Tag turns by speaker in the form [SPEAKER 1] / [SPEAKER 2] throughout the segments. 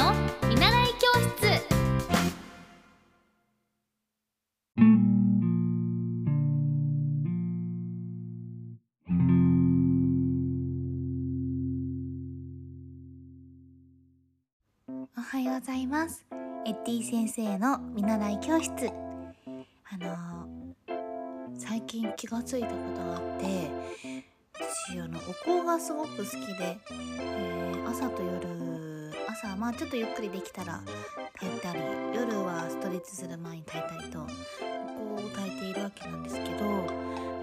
[SPEAKER 1] の見習い教室
[SPEAKER 2] おはようございます。エッティ先生の見習い教室。あのー最近気がついたことがあって、私あのお香がすごく好きで、えー朝と夜、朝まあちょっとゆっくりできたら炊いたり、夜はストレッチする前に炊いたりとお香を炊いているわけなんですけど、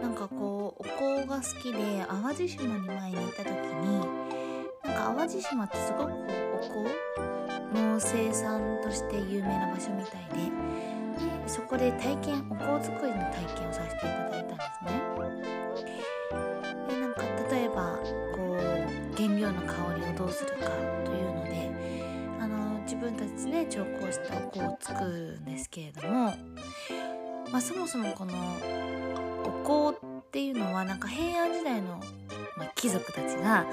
[SPEAKER 2] なんかこうお香が好きで淡路島に前に行った時に、なんか淡路島ってすごくお香の生産として有名な場所みたいででそこで体験お香作りの体験をさせていただいたんですね。でなんか例えばこう原料の香りをどうするか分たちで調香したお香を作るんですけれども、まあ、そもそもこのお香っていうのはなんか平安時代の、まあ、貴族たちが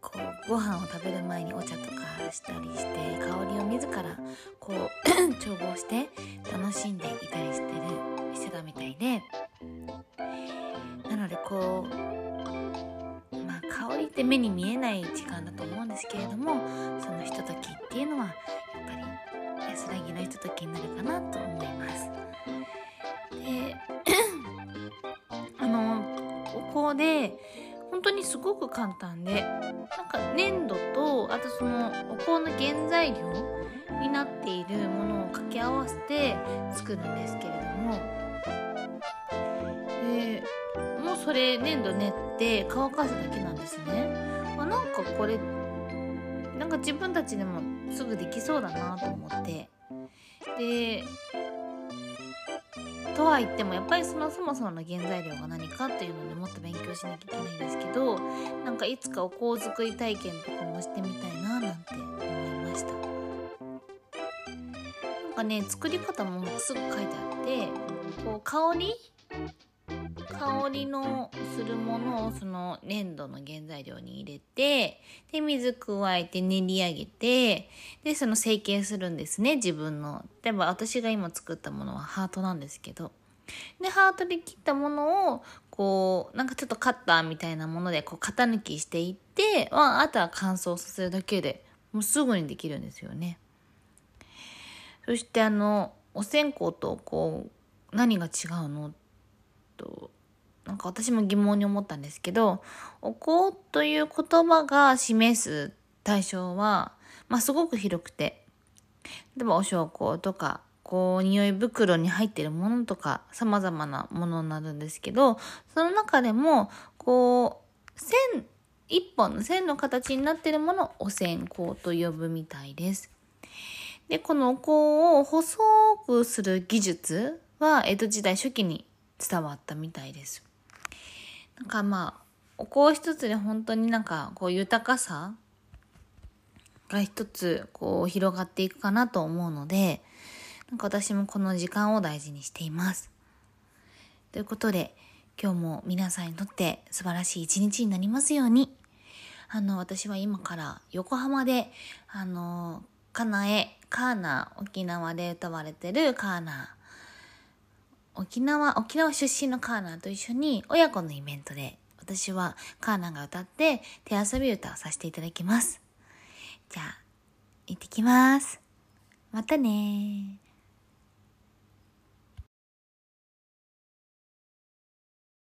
[SPEAKER 2] こうご飯を食べる前にお茶とかしたりして香りを自らこう 調合して楽しんでいたりしてるしてたみたいでなのでこう香りって目に見えない時間だと思うんですけれどもそのひとときっていうのはやっぱり安らぎのひとときになるかなと思います。で あのお香で本当にすごく簡単でなんか粘土とあとそのお香の原材料になっているものを掛け合わせて作るんですけれどもでもうそれ粘土練って乾かすだけなんですね、まあ、なんかこれなんか自分たちでもすぐできそうだなと思って。でとは言ってもやっぱりそのそもそもの原材料が何かっていうのでもっと勉強しなきゃいけないんですけどなんかいつかお香作り体験とかもしてみたいななんて思いました。なんかね作り方もすぐ書いてあってこう香り香りのするものをその粘土の原材料に入れてで水加えて練り上げてでその成形するんですね自分の。例えば私が今作ったものはハートなんですけど。でハートで切ったものをこうなんかちょっとカッターみたいなものでこう型抜きしていって、あ、とは乾燥させるだけでもうすぐにできるんですよね。そしてあのお線香とこう何が違うのとなんか私も疑問に思ったんですけどお香という言葉が示す対象は、まあ、すごく広くて例えばお焼香とかこう匂い袋に入ってるものとか様々なものになるんですけどその中でもこう線一本の線の形になってるものをお線香と呼ぶみたいです。でこのお香を細くする技術は江戸時代初期に伝わったみたいです。なんかまあお香一つで本当になんかこう豊かさが一つこう広がっていくかなと思うのでなんか私もこの時間を大事にしています。ということで今日も皆さんにとって素晴らしい一日になりますようにあの私は今から横浜であのかなえカーナ沖縄で歌われてるカーナー沖縄沖縄出身のカーナーと一緒に親子のイベントで私はカーナーが歌って手遊び歌をさせていただきます。じゃあ行ってきます。またね